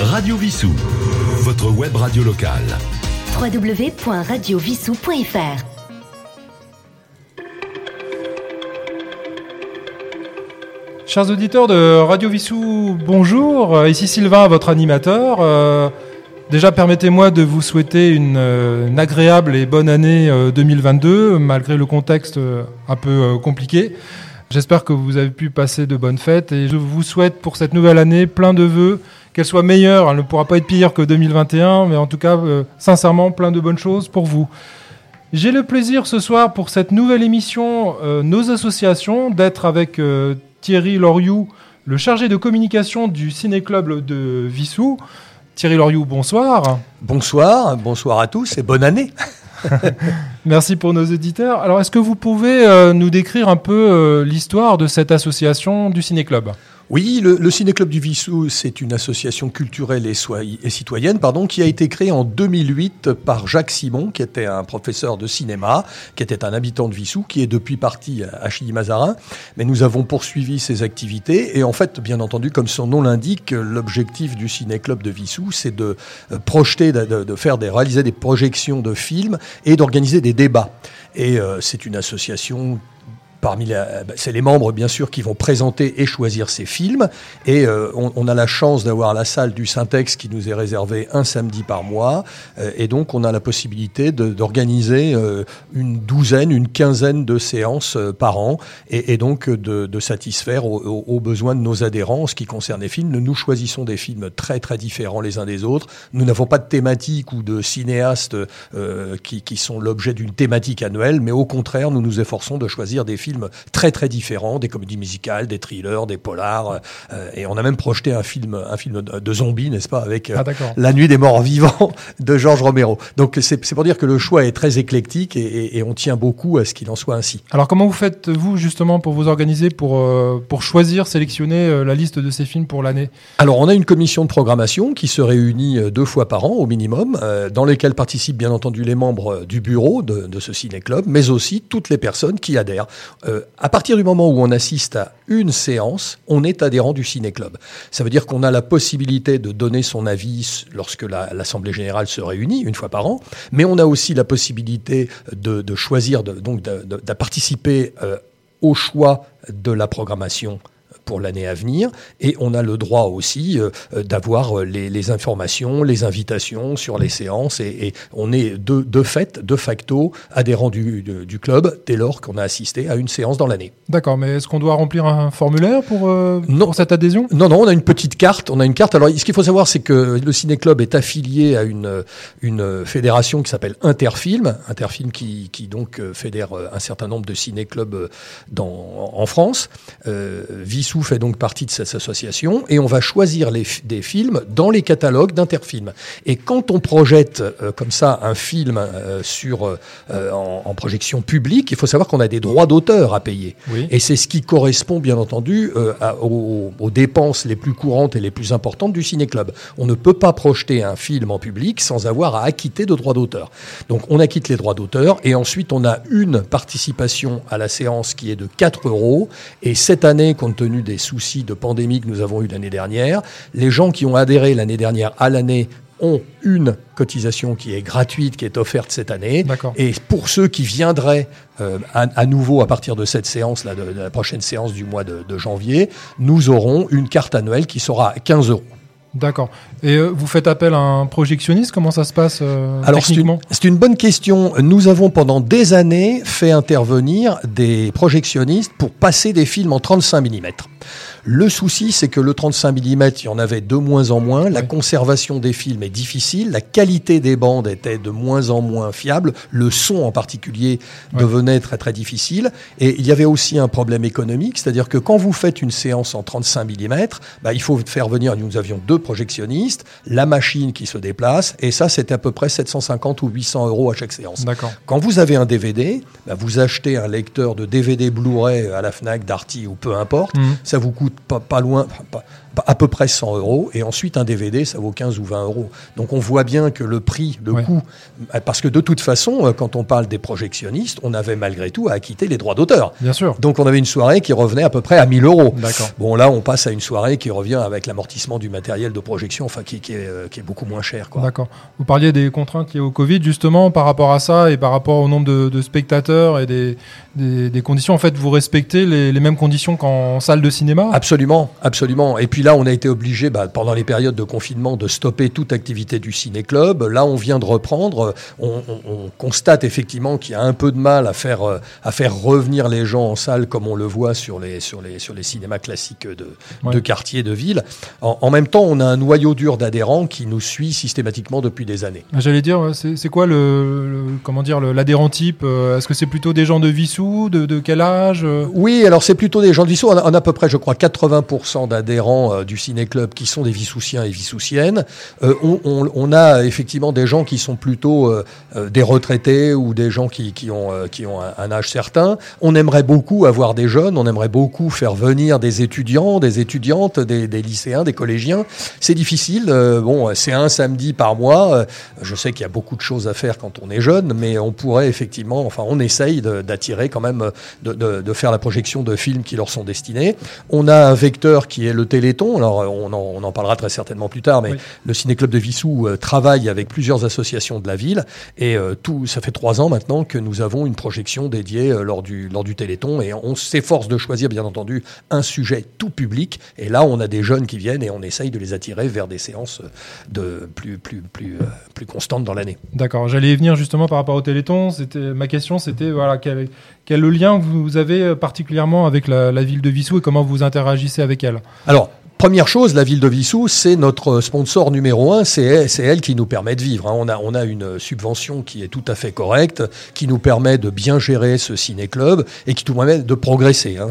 Radio Vissou, votre web radio locale. www.radiovissou.fr Chers auditeurs de Radio Vissou, bonjour. Euh, Ici Sylvain, votre animateur. Euh, déjà, permettez-moi de vous souhaiter une, euh, une agréable et bonne année euh, 2022, malgré le contexte euh, un peu euh, compliqué. J'espère que vous avez pu passer de bonnes fêtes et je vous souhaite pour cette nouvelle année plein de vœux, qu'elle soit meilleure. Elle ne pourra pas être pire que 2021, mais en tout cas, euh, sincèrement, plein de bonnes choses pour vous. J'ai le plaisir ce soir pour cette nouvelle émission euh, Nos associations d'être avec euh, Thierry Loriou, le chargé de communication du Ciné-Club de Vissou. Thierry Loriou, bonsoir. Bonsoir, bonsoir à tous et bonne année. Merci pour nos auditeurs. Alors, est-ce que vous pouvez euh, nous décrire un peu euh, l'histoire de cette association du Ciné-Club? Oui, le, le Ciné-Club du Vissou, c'est une association culturelle et, citoyenne pardon, qui a été créée en 2008 par Jacques Simon, qui était un professeur de cinéma, qui était un habitant de Vissou, qui est depuis parti à Chilly-Mazarin. Mais nous avons poursuivi ses activités et en fait, bien entendu, comme son nom l'indique, l'objectif du Ciné-Club de Vissou, c'est de euh, projeter, de, faire réaliser des projections de films et d'organiser des débats. Et euh, c'est une association Parmi la- bah, c'est les membres bien sûr qui vont présenter et choisir ces films et euh, on, on a la chance d'avoir la salle du Syntex qui nous est réservée un samedi par mois euh, et donc on a la possibilité d'organiser euh, une douzaine, une quinzaine de séances euh, par an et, et donc euh, de, de satisfaire aux, aux- aux besoins de nos adhérents en ce qui concerne les films. Nous choisissons des films très très différents les uns des autres. Nous n'avons pas de thématique ou de cinéastes euh, qui, qui sont l'objet d'une thématique annuelle, mais au contraire, nous nous efforçons de choisir des films très très différents, des comédies musicales, des thrillers, des polars, euh, et on a même projeté un film, un film de, zombies, n'est-ce pas, avec euh, Ah. La Nuit des Morts Vivants de Georges Romero. Donc c'est c'est pour dire que le choix est très éclectique et, et- et on tient beaucoup à ce qu'il en soit ainsi. Alors, comment vous faites, vous, justement, pour vous organiser, pour, euh, pour choisir, sélectionner euh, la liste de ces films pour l'année? Alors, on a une commission de programmation qui se réunit euh, deux fois par an au minimum, euh, dans lesquelles participent bien entendu les membres euh, du bureau de, de ce ciné-club, mais aussi toutes les personnes qui adhèrent. Euh, à partir du moment où on assiste à une séance, on est adhérent du ciné-club. Ça veut dire qu'on a la possibilité de donner son avis lorsque la- l'Assemblée générale se réunit une fois par an, mais on a aussi la possibilité de, choisir, de, donc de participer euh, au choix de la programmation pour l'année à venir. Et on a le droit aussi euh, euh, d'avoir euh, les, les informations, les invitations sur les séances. Et, et on est de, de fait, de facto, adhérent du, du, du club dès lors qu'on a assisté à une séance dans l'année. D'accord, mais est-ce qu'on doit remplir un formulaire pour, euh, Non. pour cette adhésion? Non, non, on a une petite carte. On a une carte. Alors, ce qu'il faut savoir, c'est que le Ciné Club est affilié à une, une fédération qui s'appelle Interfilm. Interfilm qui, qui donc fédère un certain nombre de ciné-clubs en France. Euh, Vissou fait donc partie de cette association et on va choisir les, des films dans les catalogues d'Interfilm. Et quand on projette euh, comme ça un film euh, sur, euh, en, en projection publique, il faut savoir qu'on a des droits d'auteur à payer. Oui. Et c'est ce qui correspond, bien entendu, à- aux, aux dépenses les plus courantes et les plus importantes du ciné-club. On ne peut pas projeter un film en public sans avoir à acquitter de droits d'auteur. Donc on acquitte les droits d'auteur et ensuite on a une participation à la séance qui est de 4 euros. Et cette année, compte tenu des soucis de pandémie que nous avons eu l'année dernière, les gens qui ont adhéré l'année dernière à l'année ont une cotisation qui est gratuite, qui est offerte cette année. Et pour ceux qui viendraient euh, à, à nouveau à partir de cette séance, là, de, de la prochaine séance du mois de, de janvier, nous aurons une carte annuelle qui sera à 15 euros. D'accord. Et euh, vous faites appel à un projectionniste? Comment ça se passe euh, Alors c'est une, bonne question. Nous avons pendant des années fait intervenir des projectionnistes pour passer des films en 35 mm. Le souci, c'est que le 35 mm, il y en avait de moins en moins. La Oui. conservation des films est difficile. La qualité des bandes était de moins en moins fiable. Le son, en particulier, devenait très très difficile. Et il y avait aussi un problème économique, c'est-à-dire que quand vous faites une séance en 35 mm, bah, il faut faire venir. Nous avions deux projectionnistes, la machine qui se déplace, et ça, c'est à peu près 750 ou 800 euros à chaque séance. D'accord. Quand vous avez un DVD, bah, vous achetez un lecteur de DVD Blu-ray à la Fnac, Darty ou peu importe. Mhm. Ça vous coûte pas, pas loin, pas- à peu près 100 euros. Et ensuite, un DVD, ça vaut 15 ou 20 euros. Donc on voit bien que le prix, le Ouais. coût, parce que de toute façon, euh, quand on parle des projectionnistes, on avait malgré tout à acquitter les droits d'auteur. Bien sûr. Donc on avait une soirée qui revenait à peu près à 1000 euros. D'accord. Bon là, on passe à une soirée qui revient avec l'amortissement du matériel de projection, enfin qui, qui, est, euh, qui est beaucoup moins cher. quoi. D'accord. Vous parliez des contraintes liées au Covid, justement, par rapport à ça et par rapport au nombre de, de spectateurs et des, des, des conditions. En fait, vous respectez les, les mêmes conditions qu'en salle de cinéma? Absolument, absolument. Et puis là, on a été obligé, bah, pendant les périodes de confinement, de stopper toute activité du ciné-club. Là, on vient de reprendre. On, on- on constate effectivement qu'il y a un peu de mal à faire, euh, à faire revenir les gens en salle comme on le voit sur les, sur les, sur les cinémas classiques de, Ouais. de quartier, de ville. En, en même temps, on a un noyau dur d'adhérents qui nous suit systématiquement depuis des années. J'allais dire, c'est quoi le, le- comment dire l'adhérent type euh, Est-ce que c'est plutôt des gens de Vissou de, de quel âge euh? Oui, alors c'est plutôt des gens de Vissou. On a, on a à peu près, je crois, 80% d'adhérents euh, du ciné-club qui sont des Vissoussiens et Vissoussiennes. Euh, on, a effectivement des gens qui sont plutôt euh, euh, des retraités ou des gens qui, qui ont, qui ont un, âge certain. On aimerait beaucoup avoir des jeunes, on aimerait beaucoup faire venir des étudiants, des étudiantes, des, lycéens, des collégiens. C'est difficile. bon, c'est un samedi par mois. Je sais qu'il y a beaucoup de choses à faire quand on est jeune, mais on pourrait effectivement, enfin, on essaye d'attirer quand même, de- de faire la projection de films qui leur sont destinés. On a un vecteur qui est le Téléthon. Alors, on en, on en parlera très certainement plus tard, mais Oui. le Ciné-Club de Vissou euh, travaille avec plusieurs associations de la ville et euh, tout, ça fait trois ans maintenant que nous avons une projection dédiée euh, lors du, lors du Téléthon et on s'efforce de choisir, bien entendu, un sujet tout public. Et là, on a des jeunes qui viennent et on essaye de les attirer vers des séances de plus, plus, plus, euh, plus constantes dans l'année. D'accord. J'allais y venir justement par rapport au Téléthon. C'était ma question, c'était voilà quel, quel lien vous avez euh, particulièrement avec la, la ville de Vissou et comment vous interagissez avec elle? Alors, Première chose, la ville de Vissou, c'est notre sponsor numéro un, c'est elle, qui nous permet de vivre. hein. On, a, on a une subvention qui est tout à fait correcte, qui nous permet de bien gérer ce ciné-club et qui nous permet de progresser. hein.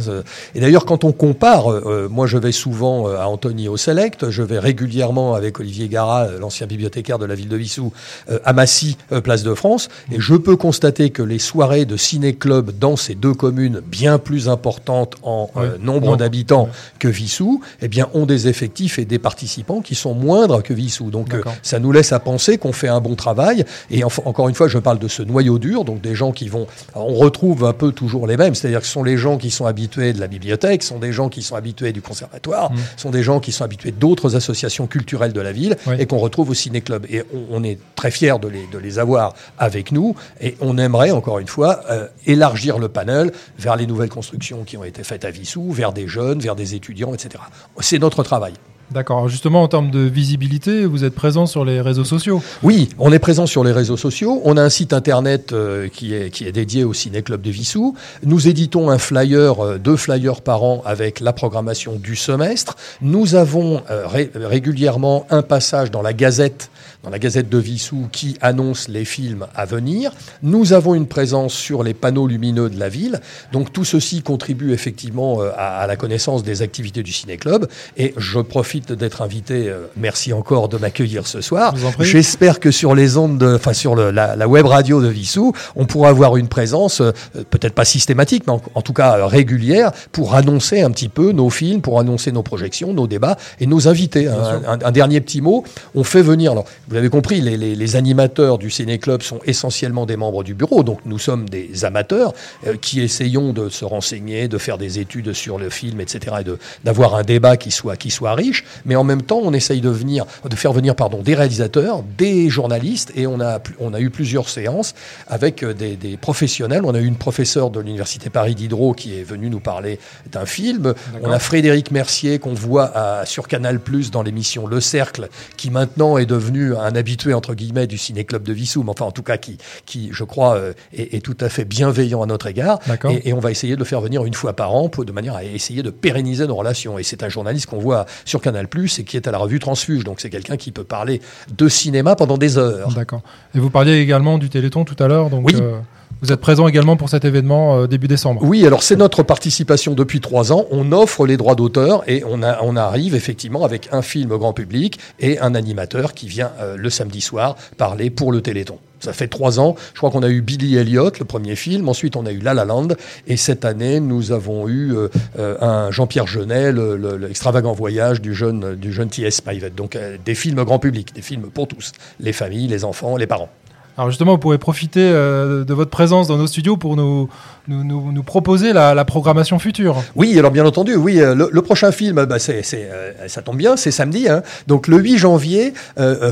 Et d'ailleurs, quand on compare, euh, moi je vais souvent euh, à Antony au Select, je vais régulièrement avec Olivier Garat, euh, l'ancien bibliothécaire de la ville de Vissou, euh, à Massy, euh, place de France, et je peux constater que les soirées de ciné-club dans ces deux communes, bien plus importantes en euh, Nombre. d'habitants que Vissou, eh bien, ont des effectifs et des participants qui sont moindres que Vissou. Donc, euh, ça nous laisse à penser qu'on fait un bon travail. Et encore une fois, je parle de ce noyau dur, donc des gens qui vont. alors, on retrouve un peu toujours les mêmes, c'est-à-dire que ce sont les gens qui sont habitués de la bibliothèque, ce sont des gens qui sont habitués du conservatoire, Mm. ce sont des gens qui sont habitués d'autres associations culturelles de la ville Oui. et qu'on retrouve au ciné-club. Et on, on est très fiers de les, de les avoir avec nous. Et on aimerait, encore une fois, euh, élargir le panel vers les nouvelles constructions qui ont été faites à Vissou, vers des jeunes, vers des étudiants, etc. C'est notre travail. D'accord. Justement, en termes de visibilité, vous êtes présent sur les réseaux sociaux. Oui, on est présent sur les réseaux sociaux. On a un site internet euh, qui, est, qui est dédié au Ciné Club de Vissou. Nous éditons un flyer, euh, deux flyers par an avec la programmation du semestre. Nous avons euh, ré- régulièrement un passage dans la Gazette, dans la Gazette de Vissou, qui annonce les films à venir. Nous avons une présence sur les panneaux lumineux de la ville. Donc tout ceci contribue effectivement euh, à, à la connaissance des activités du Ciné Club. Et je profite d'être invité. euh, merci encore de m'accueillir ce soir. J'espère que sur les ondes, de- enfin sur le- la, la web radio de Vissou, on pourra avoir une présence euh, peut-être pas systématique, mais en, en tout cas régulière, pour annoncer un petit peu nos films, pour annoncer nos projections, nos débats et nos invités. Un, sûr. un- un dernier petit mot, on fait venir. Alors, vous l'avez compris, les, les- les animateurs du Ciné Club sont essentiellement des membres du bureau, donc nous sommes des amateurs euh, qui essayons de se renseigner, de faire des études sur le film, etc., et d'avoir un débat qui soit qui soit riche. Mais en même temps, on essaye de venir, de faire venir, pardon, des réalisateurs, des journalistes, et on a pl- on a eu plusieurs séances avec euh, des, des professionnels. On a eu une professeure de l'université Paris Diderot qui est venue nous parler d'un film. On a Frédéric Mercier qu'on voit à- sur Canal Plus dans l'émission Le Cercle, qui maintenant est devenu un habitué entre guillemets du ciné club de Vissou, mais enfin en tout cas qui, qui je crois, euh, est, est tout à fait bienveillant à notre égard. Et, et on va essayer de le faire venir une fois par an pour, de manière à essayer de pérenniser nos relations. Et c'est un journaliste qu'on voit sur Canal Plus et qui est à la revue Transfuge. Donc c'est quelqu'un qui peut parler de cinéma pendant des heures. D'accord. Et vous parliez également du Téléthon tout à l'heure, donc Oui. euh, vous êtes présent également pour cet événement euh, début décembre. Oui, alors c'est notre participation depuis trois ans. On offre les droits d'auteur et on, a, on arrive effectivement avec un film grand public et un animateur qui vient euh, le samedi soir parler pour le Téléthon. Ça fait trois ans. Je crois qu'on a eu Billy Elliot, le premier film. Ensuite, on a eu La La Land. Et cette année, nous avons eu euh, euh, un Jean-Pierre Jeunet, le- le- l'extravagant voyage du jeune, du jeune T.S. Spivet. Donc, euh, des films grand public, des films pour tous. Les familles, les enfants, les parents. Alors justement, vous pourrez profiter euh, de votre présence dans nos studios pour nous, nous, proposer la, programmation future. Oui, alors bien entendu, oui, euh, le, prochain film, bah, c'est, euh, ça tombe bien, c'est samedi. Hein. Donc le 8 janvier,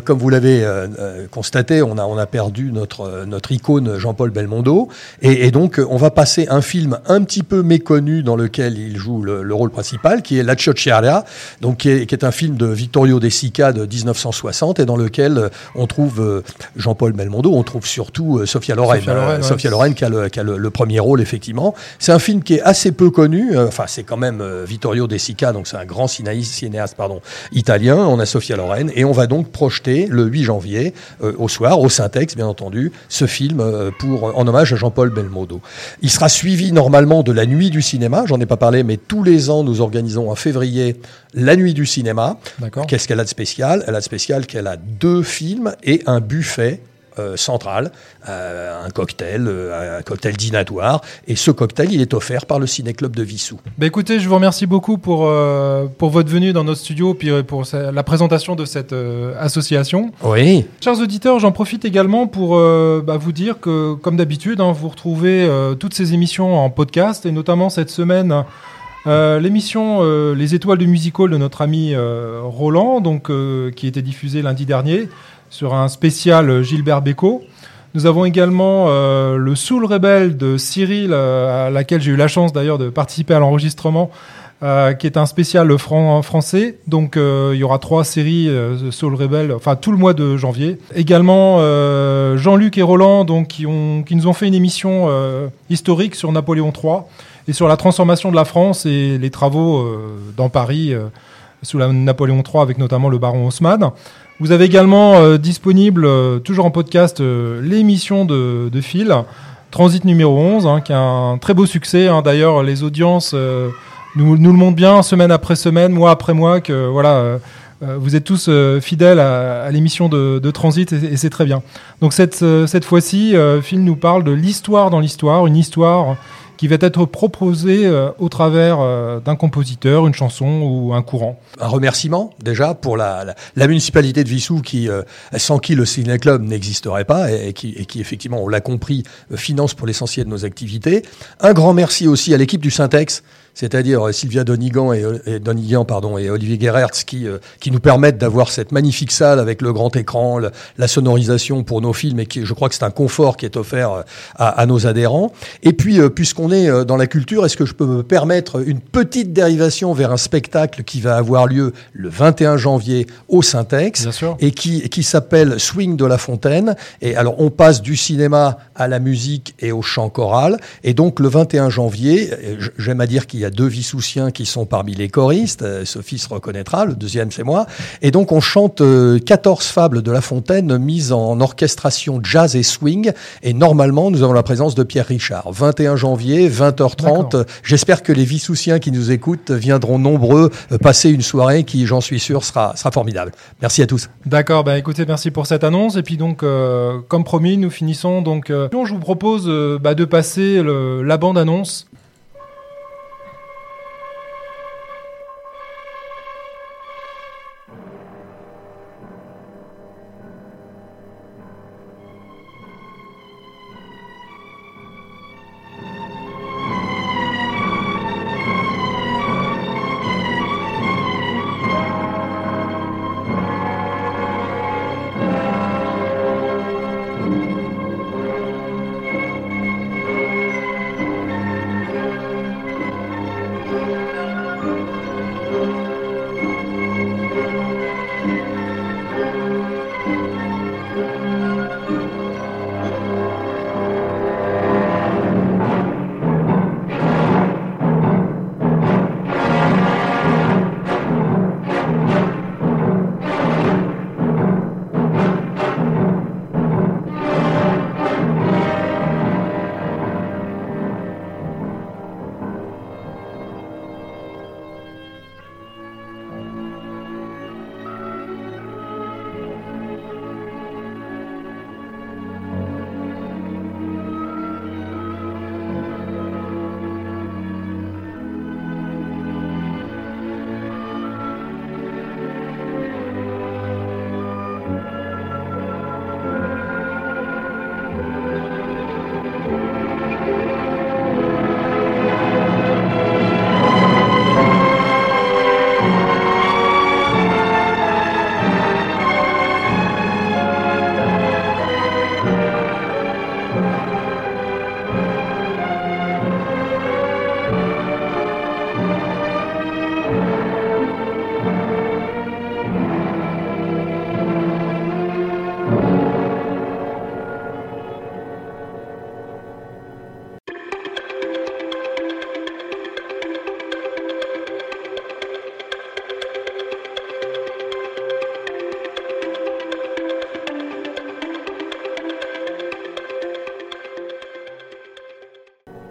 comme vous l'avez constaté, on a, on a perdu notre, notre icône Jean-Paul Belmondo. Et, donc on va passer un film un petit peu méconnu dans lequel il joue le, le rôle principal, qui est La Ciociaria, donc qui est, qui est, un film de Vittorio De Sica de 1960 et dans lequel on trouve Jean-Paul Belmondo on trouve surtout euh, Sophia Loren. Sophia Loren, euh, Sophia Loren qui a, le, qui a le, le, premier rôle, effectivement. C'est un film qui est assez peu connu. Euh, enfin, c'est quand même Vittorio De Sica, donc c'est un grand cinéaste, cinéaste pardon, italien. On a Sophia Loren. Et on va donc projeter le 8 janvier, au soir, au Syntex, bien entendu, ce film pour, en hommage à Jean-Paul Belmondo. Il sera suivi normalement de la Nuit du cinéma. J'en ai pas parlé, mais tous les ans, nous organisons en février la Nuit du cinéma. Qu'est-ce qu'elle a de spécial? Elle a de spécial qu'elle a deux films et un buffet euh, centrale, euh, un cocktail, euh, un cocktail dînatoire. Et ce cocktail, il est offert par le Ciné-Club de Vissou. Bah écoutez, je vous remercie beaucoup pour, euh, pour votre venue dans notre studio, euh, pour la présentation de cette association. Oui. Chers auditeurs, j'en profite également pour bah, vous dire que, comme d'habitude, hein, vous retrouvez toutes ces émissions en podcast, et notamment cette semaine. Euh, l'émission euh, Les Étoiles du Musical de notre ami euh, Roland, donc, qui était diffusée lundi dernier sur un spécial Gilbert Bécaud. Nous avons également le Soul Rebel de Cyril, à laquelle j'ai eu la chance d'ailleurs de participer à l'enregistrement, qui est un spécial fran français. Donc il y aura trois séries Soul Rebel, enfin tout le mois de janvier. Également Jean-Luc et Roland, donc qui, ont, qui nous ont fait une émission historique sur Napoléon III et sur la transformation de la France et les travaux euh, dans Paris euh, sous la Napoléon III avec notamment le baron Haussmann. Vous avez également euh, disponible, toujours en podcast, l'émission de, de Phil, Transit numéro 11, hein, qui a un très beau succès. Hein. D'ailleurs, les audiences nous, le montrent bien, semaine après semaine, mois après mois, que voilà, vous êtes tous fidèles à, l'émission de, de, Transit et c'est très bien. Donc cette, cette fois-ci, Phil nous parle de l'histoire dans l'histoire, une histoire qui va être proposé euh, au travers euh, d'un compositeur, une chanson ou un courant. Un remerciement déjà pour la, la, la municipalité de Vissou qui, euh, sans qui le Ciné Club n'existerait pas et, et, qui, et, qui, effectivement, on l'a compris, finance pour l'essentiel de nos activités. Un grand merci aussi à l'équipe du Syntex c'est-à-dire Sylvia Donigan et, et, Donigan, pardon, et Olivier Guerrertz qui, euh, qui nous permettent d'avoir cette magnifique salle avec le grand écran, le, la sonorisation pour nos films et qui, je crois que c'est un confort qui est offert euh, à, à nos adhérents. Et puis, euh, puisqu'on est euh, dans la culture, est-ce que je peux me permettre une petite dérivation vers un spectacle qui va avoir lieu le 21 janvier au Syntex et qui, qui s'appelle Swing de la Fontaine. Et alors, on passe du cinéma à la musique et au chant choral. Et donc, le 21 janvier, j'aime à dire qu'il il y a deux Vissoussiens qui sont parmi les choristes. Euh, Sophie se reconnaîtra, le deuxième c'est moi. Et donc on chante euh, 14 fables de La Fontaine mises en orchestration jazz et swing. Et normalement, nous avons la présence de Pierre Richard. 21 janvier, 20h30. J'espère que les Vissoussiens qui nous écoutent viendront nombreux euh, passer une soirée qui, j'en suis sûr, sera, sera formidable. Merci à tous. D'accord, bah écoutez, merci pour cette annonce. Et puis donc, euh, comme promis, nous finissons donc. Euh, je vous propose euh, bah, de passer le, la bande-annonce